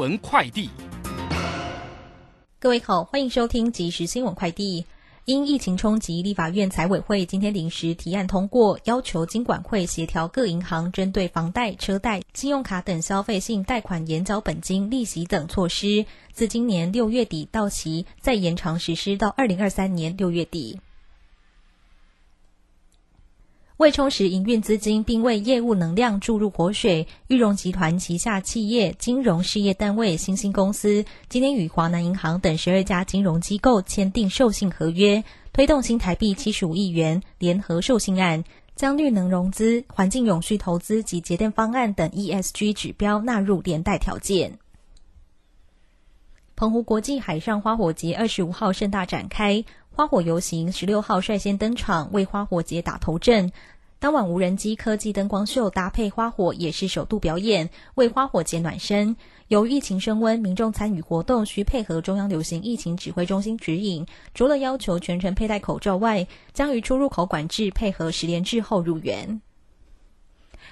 闻快递，各位好，欢迎收听即时新闻快递。因疫情冲击，立法院财委会今天临时提案通过，要求金管会协调各银行针对房贷、车贷、信用卡等消费性贷款延缴本金、利息等措施，自今年六月底到期，再延长实施到二零二三年六月底。为充实营运资金，并为业务能量注入活水，玉荣集团旗下企业金融事业单位新兴公司今天与华南银行等十二家金融机构签订授信合约，推动新台币七十五亿元联合授信案，将绿能融资、环境永续投资及节电方案等 ESG 指标纳入连带条件。澎湖国际海上花火节二十五号盛大展开。花火游行十六号率先登场，为花火节打头阵。当晚无人机科技灯光秀搭配花火也是首度表演，为花火节暖身。由疫情升温，民众参与活动需配合中央流行疫情指挥中心指引，除了要求全程佩戴口罩外，将于出入口管制配合十连制后入园。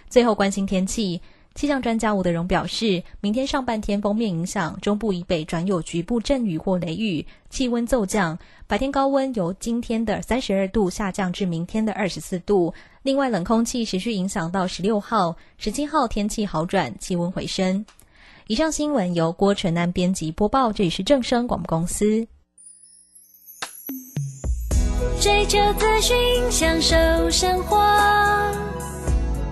最后关心天气。气象专家吴德荣表示，明天上半天封面影响，中部以北转有局部阵雨或雷雨，气温骤降。白天高温由今天的三十二度下降至明天的二十四度。另外，冷空气持续影响到十六号、十七号，天气好转，气温回升。以上新闻由郭纯安编辑播报，这里是正声广播公司。追求资讯，享受生活。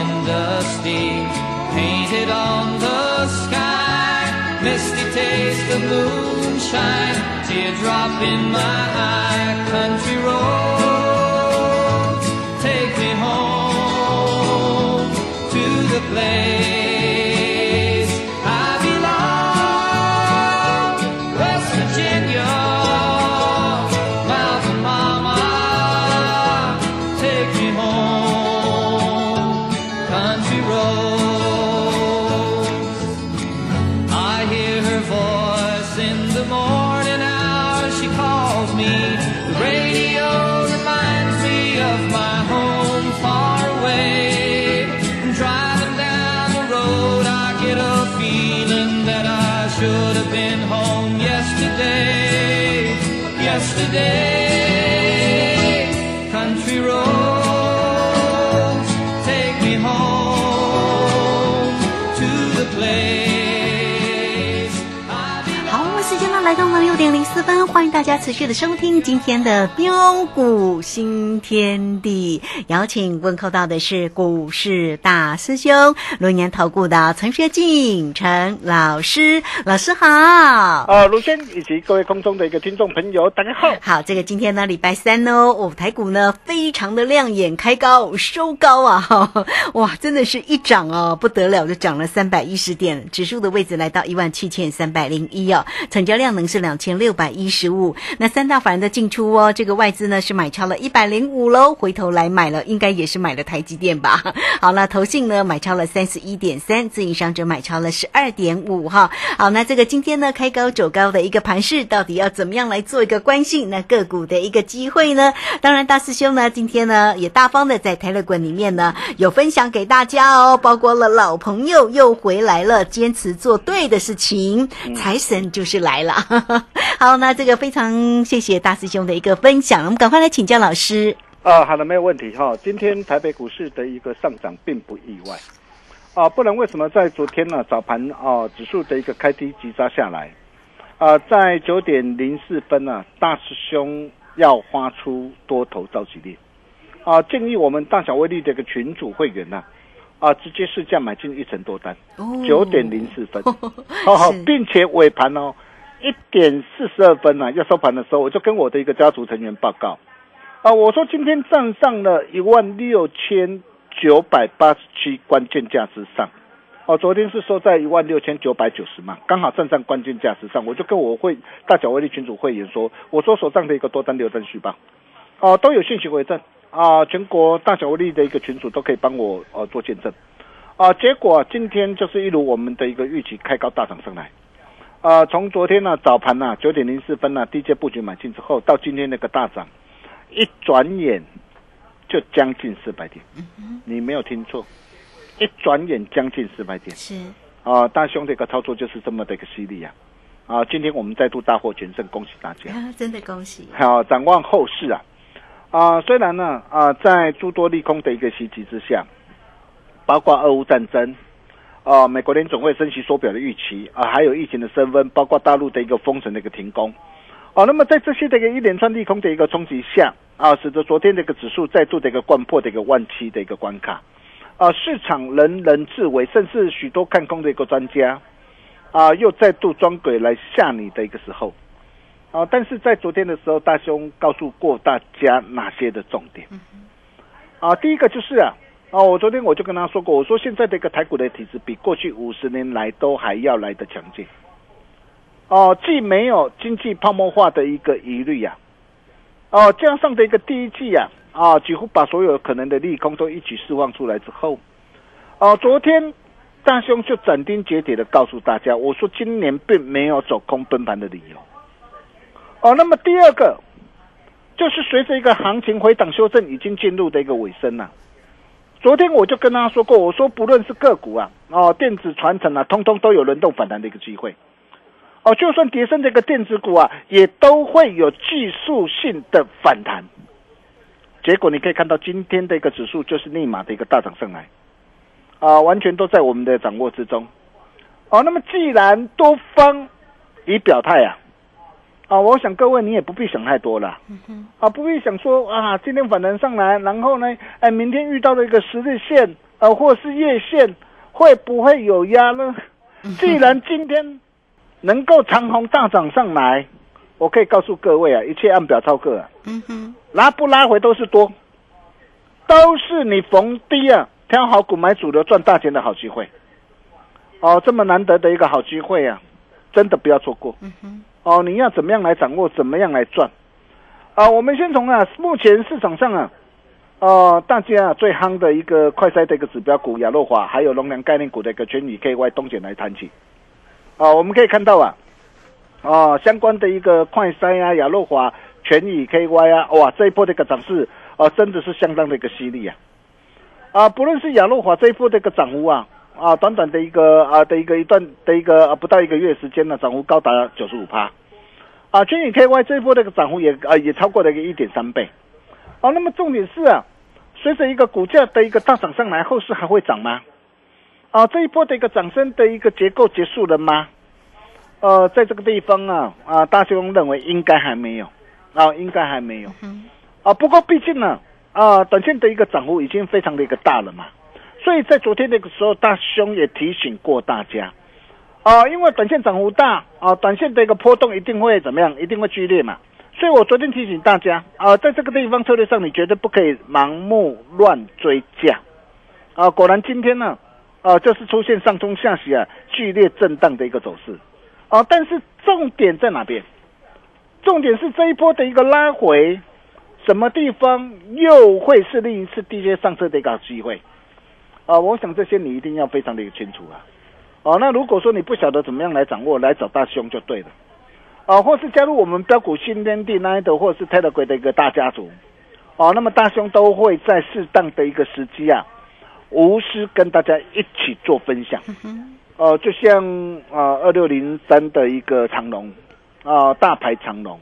and dusty, painted on the sky. Misty taste of moonshine, teardrop in my eye. Country road, 四分，欢迎大家持续的收听今天的标股新天地。邀请问候到的是股市大师兄、龙年投顾的陈学进陈老师，老师好。啊，卢轩以及各位空中的一个听众朋友，大家好。好，这个今天呢，礼拜三哦，舞台股呢非常的亮眼，开高收高啊，哇，真的是一涨哦，不得了，就涨了三百一十点，指数的位置来到一万七千三百零一哦，成交量。能是两。千六百一十五。那三大法人的进出哦，这个外资呢是买超了一百零五喽，回头来买了，应该也是买了台积电吧？好，那投信呢买超了三十一点三，自营商者买超了十二点五哈。好，那这个今天呢开高走高的一个盘势，到底要怎么样来做一个关心？那个股的一个机会呢？当然，大师兄呢今天呢也大方的在台乐馆里面呢有分享给大家哦，包括了老朋友又回来了，坚持做对的事情，财神就是来了。好，那这个非常谢谢大师兄的一个分享，我们赶快来请教老师。啊，好的，没有问题。哈。今天台北股市的一个上涨并不意外。啊，不然为什么在昨天呢早盘啊指数的一个开低急杀下来。啊，在九点零四分呢，大师兄要发出多头召集令。啊，建议我们大小威力的一个群主会员呢啊，直接试价买进一成多单，九点零四分，好好，并且尾盘哦一点四十二分呢要收盘的时候，我就跟我的一个家族成员报告。啊，我说今天站上了一万六千九百八十七关键价之上，哦，昨天是收在一万六千九百九十嘛，刚好站上关键价之上，我就跟我会大小威力群主会员说，我说手上的一个多单留单续报，哦，都有信息为证。啊，全国大小威力的一个群主都可以帮我呃做见证，啊，结果今天就是一如我们的一个预期开高大涨上来，啊，从昨天呢早盘呢九点零四分呢低阶布局买进之后，到今天那个大涨。一转眼就将近四百点，你没有听错，一转眼将近四百点。是啊，大兄的一个操作就是这么的一个犀利呀！啊，今天我们再度大获全胜，恭喜大家！真的恭喜！好，展望后市啊，啊，虽然呢啊，在诸多利空的一个袭击之下，包括俄乌战争，啊，美国联总会升息缩表的预期啊，还有疫情的升温，包括大陆的一个封城的一个停工。哦，那么在这些的一个一连串利空的一个冲击下，啊，使得昨天的一个指数再度的一个贯破的一个万七的一个关卡，啊，市场人人自危，甚至许多看空的一个专家，啊，又再度装鬼来吓你的一个时候，啊，但是在昨天的时候，大兄告诉过大家哪些的重点，啊，第一个就是啊，哦，我昨天我就跟他说过，我说现在的一个台股的体质比过去五十年来都还要来的强劲。哦，既没有经济泡沫化的一个疑虑呀，哦，加上的一个第一季呀，啊，几乎把所有可能的利空都一举释放出来之后，哦，昨天大兄就斩钉截铁的告诉大家，我说今年并没有走空崩盘的理由。哦，那么第二个就是随着一个行情回档修正已经进入的一个尾声了。昨天我就跟他说过，我说不论是个股啊，哦，电子传承啊，通通都有轮动反弹的一个机会。哦，就算跌升这个电子股啊，也都会有技术性的反弹。结果你可以看到今天的一个指数就是立马的一个大涨上来，啊，完全都在我们的掌握之中。哦，那么既然多方已表态啊，啊，我想各位你也不必想太多了，啊，不必想说啊，今天反弹上来，然后呢，哎，明天遇到了一个十日线，呃，或是月线，会不会有压呢？既然今天。能够长虹大涨上来，我可以告诉各位啊，一切按表操课啊。嗯哼，拉不拉回都是多，都是你逢低啊挑好股买主流赚大钱的好机会。哦，这么难得的一个好机会啊，真的不要错过。嗯哼，哦，你要怎么样来掌握，怎么样来赚？啊，我们先从啊目前市场上啊，呃，大家最夯的一个快筛的一个指标股亚诺华，还有龙粮概念股的一个全宇 KY 东碱来谈起。啊，我们可以看到啊，啊，相关的一个快筛啊、亚诺华、全宇 KY 啊，哇，这一波的一个涨势啊，真的是相当的一个犀利啊！啊，不论是亚诺华这一波的一个涨幅啊，啊，短短的一个啊的一个一段的一个啊不到一个月时间呢，涨幅高达九十五趴，啊，全宇 KY 这一波的一个涨幅也啊也超过了一个一点三倍，啊，那么重点是啊，随着一个股价的一个大涨上来，后市还会涨吗？啊，这一波的一个涨升的一个结构结束了吗？呃，在这个地方啊，啊，大兄认为应该还没有，啊，应该还没有。啊，不过毕竟呢，啊，短线的一个涨幅已经非常的一个大了嘛，所以在昨天那个时候，大兄也提醒过大家，啊，因为短线涨幅大，啊，短线的一个波动一定会怎么样？一定会剧烈嘛。所以我昨天提醒大家，啊，在这个地方策略上，你绝对不可以盲目乱追价。啊，果然今天呢。啊，就是出现上冲下洗啊，剧烈震荡的一个走势，啊，但是重点在哪边？重点是这一波的一个拉回，什么地方又会是另一次低阶上车的一个机会？啊，我想这些你一定要非常的清楚啊。哦，那如果说你不晓得怎么样来掌握，来找大兄就对了。啊，或是加入我们标股新天地那一的，或是泰德鬼的一个大家族。哦，那么大兄都会在适当的一个时机啊，无私跟大家一起做分享。哦，就像啊二六零三的一个长龙啊，大牌长龙，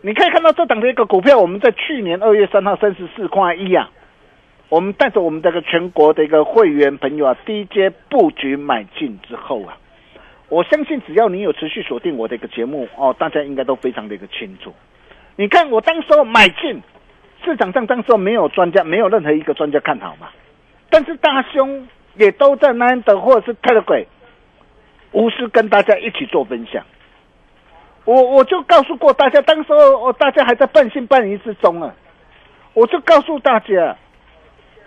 你可以看到这档的一个股票，我们在去年二月三号三十四块一啊。我们带着我们这个全国的一个会员朋友啊，低阶布局买进之后啊，我相信只要你有持续锁定我的一个节目哦，大家应该都非常的一个清楚。你看我当时候买进，市场上当时候没有专家，没有任何一个专家看好嘛，但是大兄也都在难得或者是泰勒鬼，无私跟大家一起做分享。我我就告诉过大家，当时候哦，大家还在半信半疑之中啊，我就告诉大家。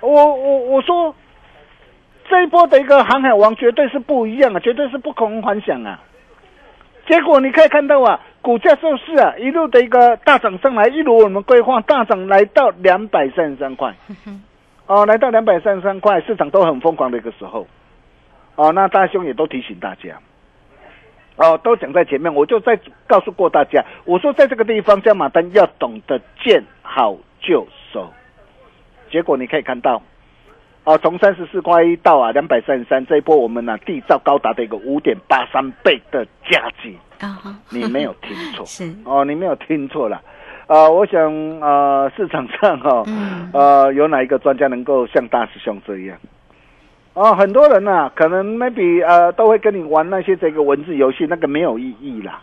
我我我说，这一波的一个航海王绝对是不一样啊，绝对是不同凡响啊。结果你可以看到啊，股价就是啊一路的一个大涨上来，一如我们规划大涨来到两百三十三块，哦，来到两百三十三块，市场都很疯狂的一个时候，哦，那大兄也都提醒大家，哦，都讲在前面，我就再告诉过大家，我说在这个地方加马丹要懂得见好就收。结果你可以看到，哦，从三十四块一到啊两百三十三，这一波我们呢缔造高达的一个五点八三倍的价值啊！你没有听错，是哦，你没有听错了，呃，我想呃市场上哈，呃有哪一个专家能够像大师兄这样？哦，很多人呢可能 maybe 呃都会跟你玩那些这个文字游戏，那个没有意义啦。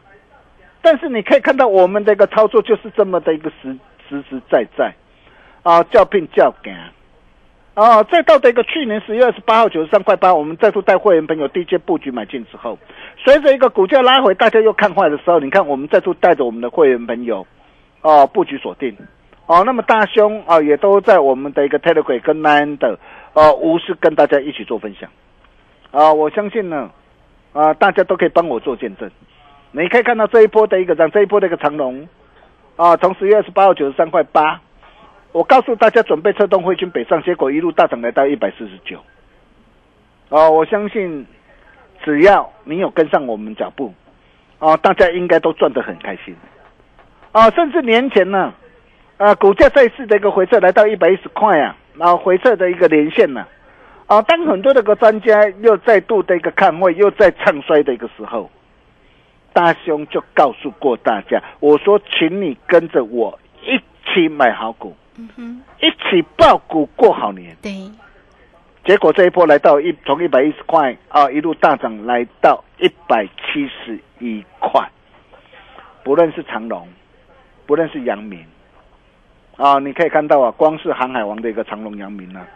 但是你可以看到我们这个操作就是这么的一个实实实在在。啊，叫聘叫干，啊，再到的一个去年十月二十八号九十三块八，我们再度带会员朋友低阶布局买进之后，随着一个股价拉回，大家又看坏的时候，你看我们再度带着我们的会员朋友，哦，布局锁定，哦，那么大兄啊，也都在我们的一个 Telegram 跟 Nine 的，呃，无私跟大家一起做分享，啊，我相信呢，啊，大家都可以帮我做见证，你可以看到这一波的一个涨，这一波的一个长龙，啊，从十月二十八号九十三块八。我告诉大家，准备策动汇军北上，结果一路大涨来到一百四十九。哦，我相信只要你有跟上我们脚步，哦，大家应该都赚得很开心。啊，甚至年前呢，啊，股价再次的一个回撤来到一百一十块啊，然后回撤的一个连线呢，啊，当很多的个专家又再度的一个看位，又在唱衰的一个时候，大兄就告诉过大家，我说，请你跟着我一起买好股。一起爆股过好年。对，结果这一波来到一从一百一十块啊，一路大涨来到一百七十一块。不论是长隆，不论是阳明，啊，你可以看到啊，光是航海王的一个长隆、阳明啊，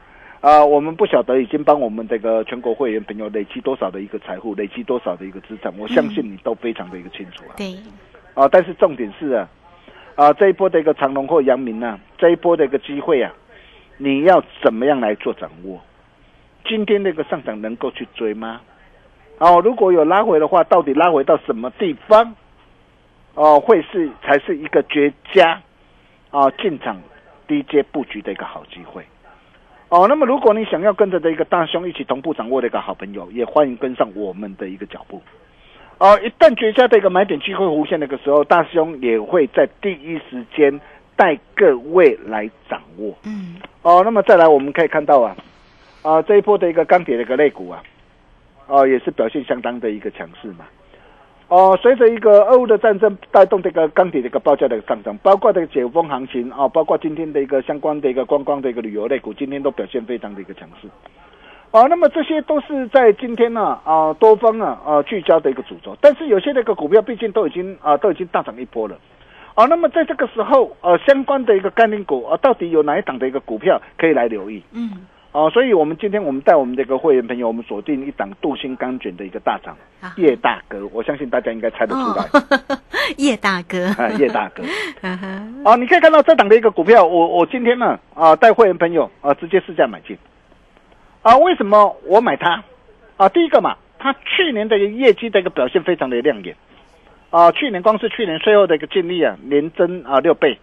啊，我们不晓得已经帮我们这个全国会员朋友累积多少的一个财富，累积多少的一个资产，我相信你都非常的一个清楚啊。对，啊，但是重点是啊。啊，这一波的一个长隆或阳明呢，这一波的一个机会啊，你要怎么样来做掌握？今天那个上涨能够去追吗？哦，如果有拉回的话，到底拉回到什么地方？哦，会是才是一个绝佳啊进场低阶布局的一个好机会。哦，那么如果你想要跟着的一个大兄一起同步掌握的一个好朋友，也欢迎跟上我们的一个脚步。哦，一旦绝佳的一个买点机会出现那个时候，大师兄也会在第一时间带各位来掌握。嗯，哦，那么再来我们可以看到啊，啊这一波的一个钢铁的一个肋骨啊，哦也是表现相当的一个强势嘛。哦，随着一个俄乌的战争带动这个钢铁的一个报价的上涨，包括这个解封行情啊，包括今天的一个相关的一个观光的一个旅游类股，今天都表现非常的一个强势。啊，那么这些都是在今天呢啊多方啊啊聚焦的一个主轴，但是有些那个股票毕竟都已经啊都已经大涨一波了，啊，那么在这个时候呃相关的一个概念股啊到底有哪一档的一个股票可以来留意？嗯，啊，所以我们今天我们带我们这个会员朋友，我们锁定一档镀锌钢卷的一个大涨，叶大哥，我相信大家应该猜得出来，叶大哥啊，叶大哥，啊，你可以看到这档的一个股票，我我今天呢啊带会员朋友啊直接试价买进。啊，为什么我买它？啊，第一个嘛，它去年的一个业绩的一个表现非常的亮眼，啊，去年光是去年税后的一个净利啊，年增啊六倍，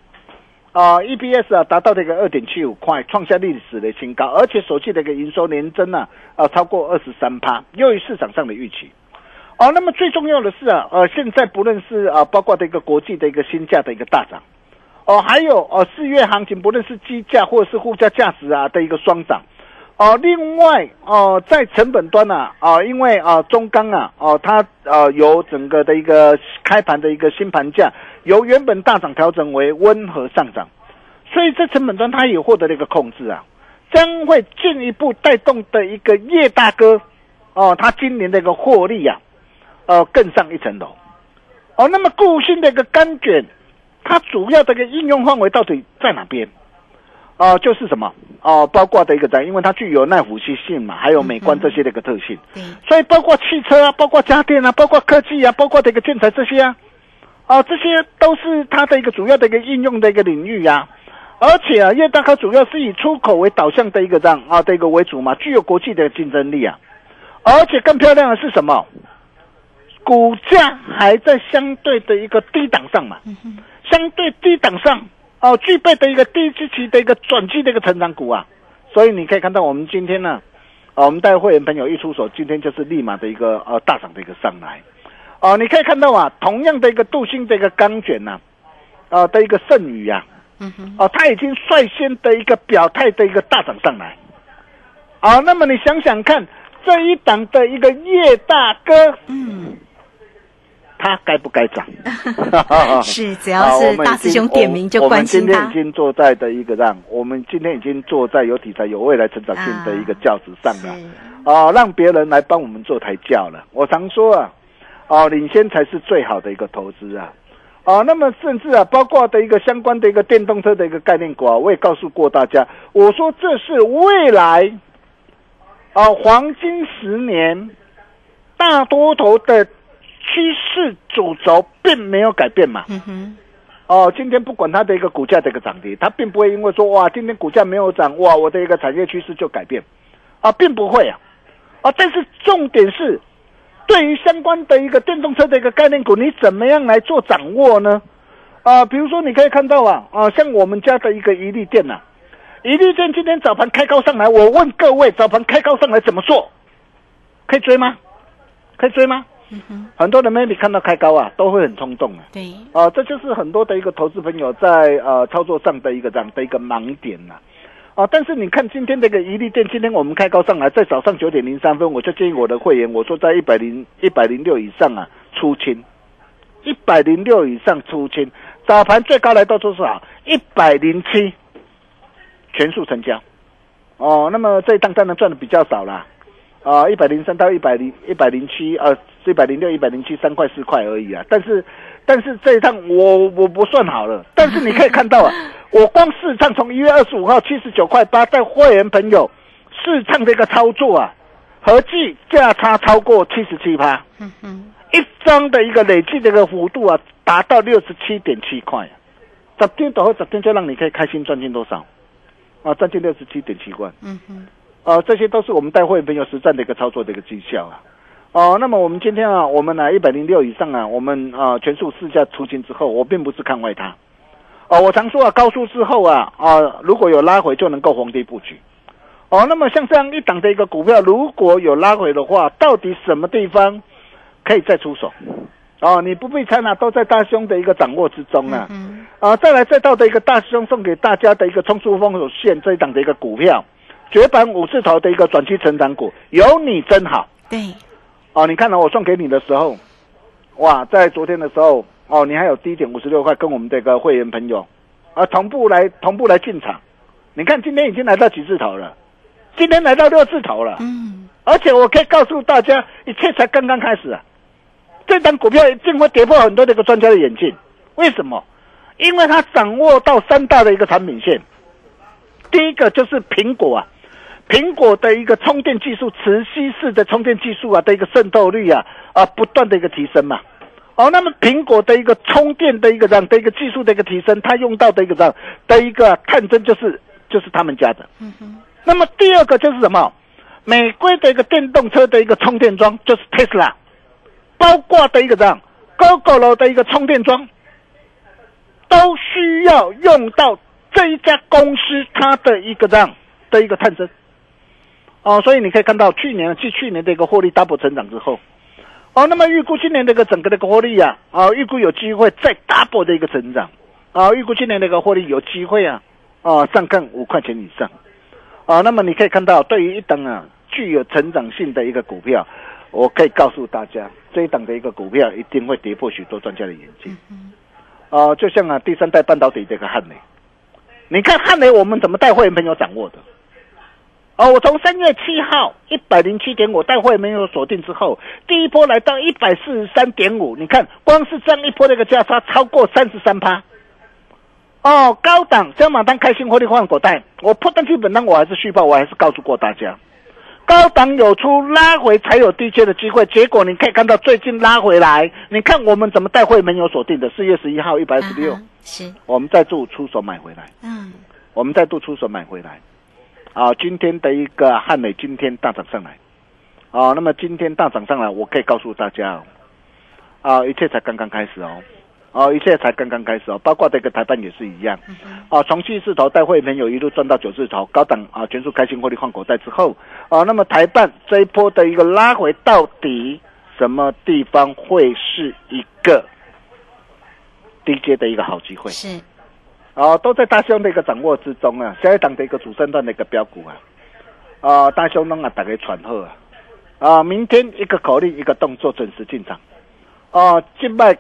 啊，EPS 啊达到这个二点七五块，创下历史的新高，而且首季的一个营收年增啊，啊超过二十三趴，优于市场上的预期。哦，那么最重要的是啊，呃，现在不论是啊，包括的一个国际的一个新价的一个大涨，哦，还有哦四月行情，不论是基价或者是附加价值啊的一个双涨。哦，另外哦，在成本端呢，啊，因为啊中钢啊，哦，它呃由整个的一个开盘的一个新盘价，由原本大涨调整为温和上涨，所以在成本端它也获得了一个控制啊，将会进一步带动的一个叶大哥，哦，他今年的一个获利呀、呃更上一层楼。哦，那么固性的一个钢卷，它主要的一个应用范围到底在哪边？哦、就是什么？哦、包括的一个在，因为它具有耐腐蚀性嘛，还有美观这些的一个特性。嗯，所以包括汽车啊，包括家电啊，包括科技啊，包括这个建材这些啊，啊，这些都是它的一个主要的一个应用的一个领域呀、而且啊，越大它主要是以出口为导向的一个这样啊的一个为主嘛，具有国际的竞争力啊。而且更漂亮的是什么？股价还在相对的一个低档上嘛，相对低档上哦，具备的一个低基期的一个转机的一个成长股啊。所以你可以看到，我们今天呢，啊，我们带会员朋友一出手，今天就是立马的一个呃大涨的一个上来。哦、你可以看到啊，同样的一个镀锌的一个钢卷呐、啊，的一个剩余啊、嗯哼，哦，它已经率先的一个表态的一个大涨上来。啊，那么你想想看，这一档的一个叶大哥，嗯，他该不该涨？是，只要是大师兄点名就我们关心他今天已。经坐在的一个让，我们今天已经坐在有题材、有未来成长性的一个轿子上了。是啊，让别人来帮我们做抬轿了。我常说啊，哦，领先才是最好的一个投资啊。啊，那么甚至啊，包括的一个相关的一个电动车的一个概念股啊，我也告诉过大家，我说这是未来啊黄金十年大多头的趋势主轴并没有改变嘛。嗯哼，哦，今天不管它的一个股价的一个涨跌，它并不会因为说哇，今天股价没有涨，哇，我的一个产业趋势就改变，啊，并不会啊，啊，但是重点是，对于相关的一个电动车的一个概念股，你怎么样来做掌握呢？啊，比如说你可以看到啊，啊，像我们家的一个一利电呐、一利电今天早盘开高上来，我问各位，早盘开高上来怎么做？可以追吗？可以追吗？嗯哼，很多人 maybe 看到开高啊，都会很冲动啊。对，啊、这就是很多的一个投资朋友在呃操作上的一个这样的一个盲点呐、啊。但是你看今天这个一利店，今天我们开高上来，在早上九点零三分，我就建议我的会员，我说在一百零一百零六以上啊出清，一百零六以上出清，早盘最高来到多少？一百零七，全数成交。哦，那么这一档当然赚的比较少啦，啊，一百零三到一百零一百零七，呃，一百零六、一百零七，三块四块而已啊。但是，但是这一趟我我不算好了，但是你可以看到啊，我光试唱从一月二十五号七十九块八，带会员朋友试唱的一个操作啊，合计价差超过七十七趴，嗯哼，一张的一个累计的一个幅度啊，达到六十七点七块，十天到后十天就让你可以开心赚进多少？啊，赚进六十七点七万。嗯哼，啊，这些都是我们带会员朋友实战的一个操作的一个绩效啊。哦、那么我们今天啊，我们呢一百零六以上啊，我们啊、全数试驾出清之后，我并不是看坏它。哦、我常说啊，高速之后啊，啊、如果有拉回就能够逢低布局。哦，那么像这样一档的一个股票，如果有拉回的话，到底什么地方可以再出手？哦，你不必猜啦，都在大兄的一个掌握之中啊。嗯啊，再来再到的一个大师兄送给大家的一个冲出风口线这一档的一个股票，绝版五字头的一个转期成长股，有你真好对，哦！你看到我送给你的时候，哇，在昨天的时候哦，你还有低点五十六块，跟我们这个会员朋友啊同步来同步来进场。你看今天已经来到几字头了，今天来到六字头了，嗯，而且我可以告诉大家，一切才刚刚开始啊！这档股票一定会跌破很多的一个专家的眼镜。为什么？因为它掌握到三大的一个产品线。第一个就是苹果啊，苹果的一个充电技术，磁吸式的充电技术啊的一个渗透率啊啊不断的一个提升嘛。哦，那么苹果的一个充电的一个这样的一个技术的一个提升，它用到的一个这样的一个探针就是就是他们家的。嗯哼，那么第二个就是什么？美国的一个电动车的一个充电桩，就是 Tesla，包括的一个这样 GoGo 的一个充电桩，都需要用到这一家公司它的一个这样的一个探针。哦，所以你可以看到去年继去年的一个获利 double 成长之后，哦，那么预估今年的一个整个的一个获利啊，啊，预估有机会再 double 的一个成长，啊，预估今年的一个获利有机会啊，啊，上看五块钱以上，啊，那么你可以看到对于一等啊具有成长性的一个股票，我可以告诉大家，这一档的一个股票一定会跌破许多专家的眼睛，啊，就像啊第三代半导体这个汉雷，你看汉雷我们怎么带会员朋友掌握的？哦，我从三月七号一百零七点五带会没有锁定之后，第一波来到一百四十三点五，你看光是这样一波那个价差超过三十三趴。哦，高档加码单开心获利换口袋，我破单基本单我还是续报，我还是告诉过大家，高档有出拉回才有低阶的机会，结果你可以看到最近拉回来，你看我们怎么带会没有锁定的？四月十一号一百十六，是，我们再度出手买回来，嗯，我们再度出手买回来。啊，今天的一个汉美今天大涨上来，啊，那么今天大涨上来，我可以告诉大家哦，啊，一切才刚刚开始哦，哦，一切才刚刚开始哦，包括这个台办也是一样，啊，从七字头带会朋友一路赚到九字头，高档啊，全数开心获利换口袋之后，啊，那么台办这一波的一个拉回，到底什么地方会是一个低阶的一个好机会？是，哦，都在大兄的一个掌握之中啊，下一档的一个主升段的一个标股啊，啊，大兄弄啊，大家传后啊，啊，明天一个口令一个动作准时进场，哦，静脉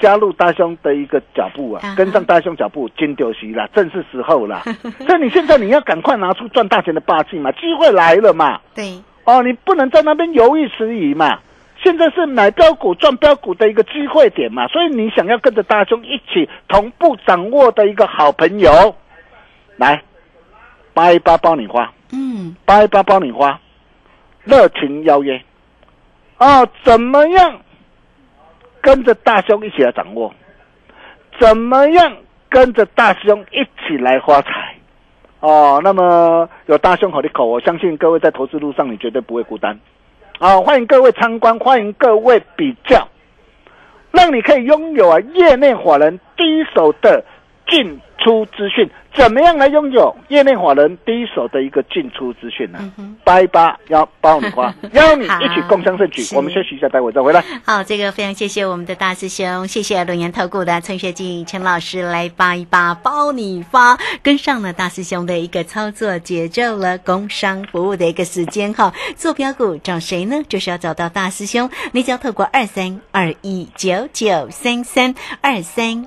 加入大兄的一个脚步啊，跟上大兄脚步，金丢席啦，正是时候啦，所以你现在你要赶快拿出赚大钱的霸气嘛，机会来了嘛，对，哦，你不能在那边犹豫迟疑嘛。现在是买标股赚标股的一个机会点嘛，所以你想要跟着大兄一起同步掌握的一个好朋友，来八一八包你花，嗯，八一八包你花，热情邀约啊，怎么样跟着大兄一起来掌握？怎么样跟着大兄一起来发财？哦，那么有大兄好的口，我相信各位在投资路上你绝对不会孤单。啊，欢迎各位参观，欢迎各位比较，让你可以拥有啊业内法人第一手的进出资讯。怎么样来拥有业内法人第一手的一个进出资讯呢？八一八幺包你花，邀你一起共襄盛举。我们休息一下，待会再回来。好，这个非常谢谢我们的大师兄，谢谢龙岩投顾的陈学进陈老师来八一八包你发，跟上了大师兄的一个操作节奏了。工商服务的一个时间哈，做标股找谁呢？就是要找到大师兄，你只要透过二三二一九九三三二三。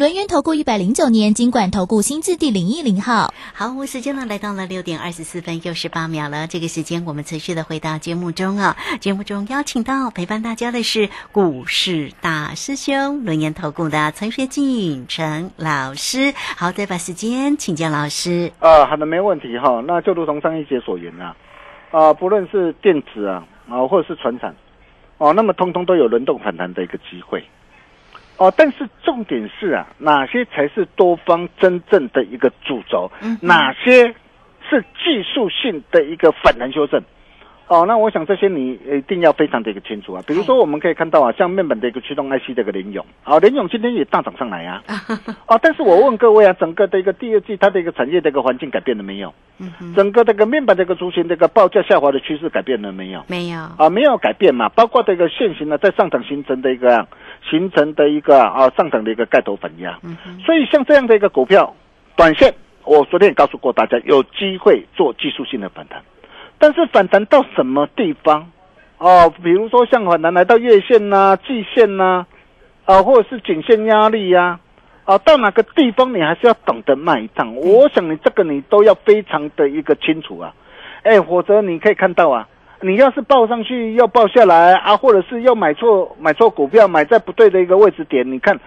轮源投顾一百零九年金管投顾新字第零一零号。好，我时间呢来到了六点二十四分又十八秒了。这个时间我们持续的回到节目中啊。节目中邀请到陪伴大家的是股市大师兄轮研投顾的陈学进陈老师。好，再把时间请教老师。啊，好的，没问题哈。那就如同上一节所言啊，啊，不论是电子啊，啊，或者是船产，哦，那么通通都有轮动反弹的一个机会。哦，但是重点是啊，哪些才是多方真正的一个主轴？哪些是技术性的一个反弹修正？哦，那我想这些你一定要非常的一个清楚啊。比如说，我们可以看到啊，像面板的一个驱动 IC 的一个联咏，啊，联咏今天也大涨上来啊。哦，但是我问各位啊，整个的一个第二季它的一个产业的一个环境改变了没有？嗯，整个这个面板这个族群这个报价下滑的趋势改变了没有？没有，啊，没有改变嘛，包括这个现行呢在上涨形成的一个形成的一个啊上涨的一个盖头反压，嗯，所以像这样的一个股票，短线我昨天也告诉过大家，有机会做技术性的反弹，但是反弹到什么地方？哦，比如说像反弹来到月线呐、季线呐、啊，或者是颈线压力呀、啊，到哪个地方你还是要懂得卖一趟。我想你这个你都要非常的一个清楚啊，哎，否则你可以看到啊，你要是报上去要报下来啊，或者是要买错买错股票，买在不对的一个位置点，你看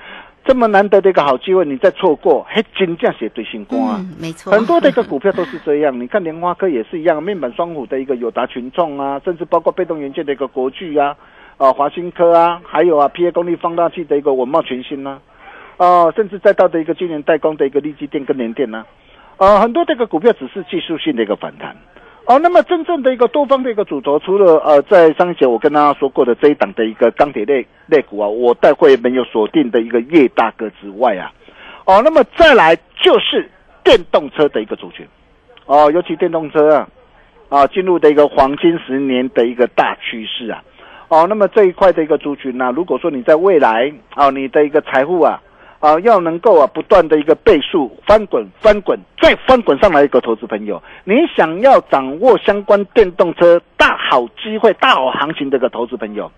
这么难得的一个好机会，你再错过，还真正写对星光啊。嗯，没错，很多的一个股票都是这样，你看莲花科也是一样，面板双虎的一个友达群众啊，甚至包括被动元件的一个国巨啊，啊华新科啊，还有啊 PA 功率放大器的一个文茂全新呐、啊，甚至再到的一个今年代工的一个利基电跟联电呐、啊，很多这个股票只是技术性的一个反弹。哦，那么真正的一个多方的一个主轴，除了呃，在上一节我跟大家说过的这一档的一个钢铁类类股啊，我带会没有锁定的一个叶大哥之外啊，哦，那么再来就是电动车的一个族群，哦，尤其电动车啊，啊，进入的一个黄金十年的一个大趋势啊，哦，那么这一块的一个族群呢、如果说你在未来啊，你的一个财富啊，啊，要能够啊不断的一个倍数翻滚、翻滚再翻滚上来一个投资朋友，你想要掌握相关电动车大好机会、大好行情的一个投资朋友，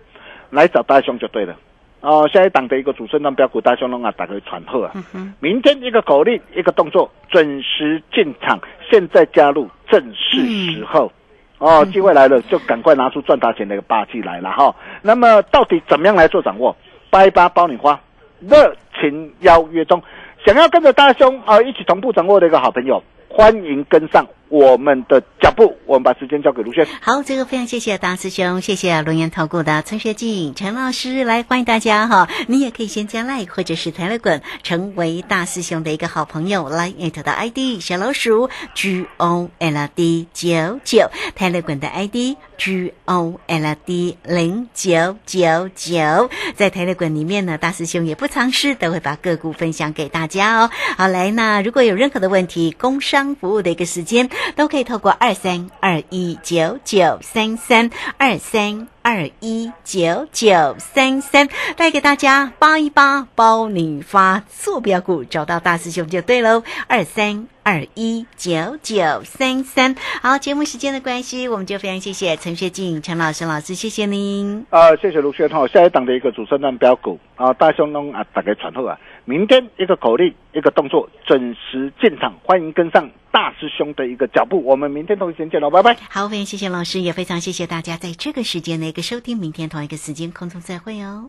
来找大兄就对了。哦，下一档的一个主升段标股大兄龙啊，打个传贺啊！明天一个口令，一个动作，准时进场，现在加入，正是时候。哦，机会来了，就赶快拿出赚大钱的一个霸气来了哈。那么到底怎么样来做掌握？八一八包你花，热情邀约中，想要跟着大兄啊、一起同步掌握的一个好朋友，欢迎跟上我们的脚步。我们把时间交给卢轩。好，这个非常谢谢大师兄，谢谢龙岩投顾的陈学静陈老师来欢迎大家哈。你也可以先加 like 或者是台乐滚，成为大师兄的一个好朋友。来 at 的 ID 小老鼠 G O L D 九九，台乐滚的 ID G O L D 零九九九，在台乐滚里面呢，大师兄也不藏私，都会把个股分享给大家哦。好，来，那如果有任何的问题，工商服务的一个时间，都可以透过二三二一九九三三二三。二一九九三三带给大家八一八包你发坐标股，找到大师兄就对喽。二三二一九九三三。好，节目时间的关系，我们就非常谢谢陈学静陈老师老师，谢谢您。啊，谢谢卢轩哈，下一档的一个主升段标股啊，大兄龙啊，大家传后啊，明天一个口令，一个动作，准时进场，欢迎跟上大师兄的一个脚步，我们明天同一时间见喽，拜拜。好，非常谢谢老师，也非常谢谢大家在这个时间的一个收听，明天同一个时间空中再会哦。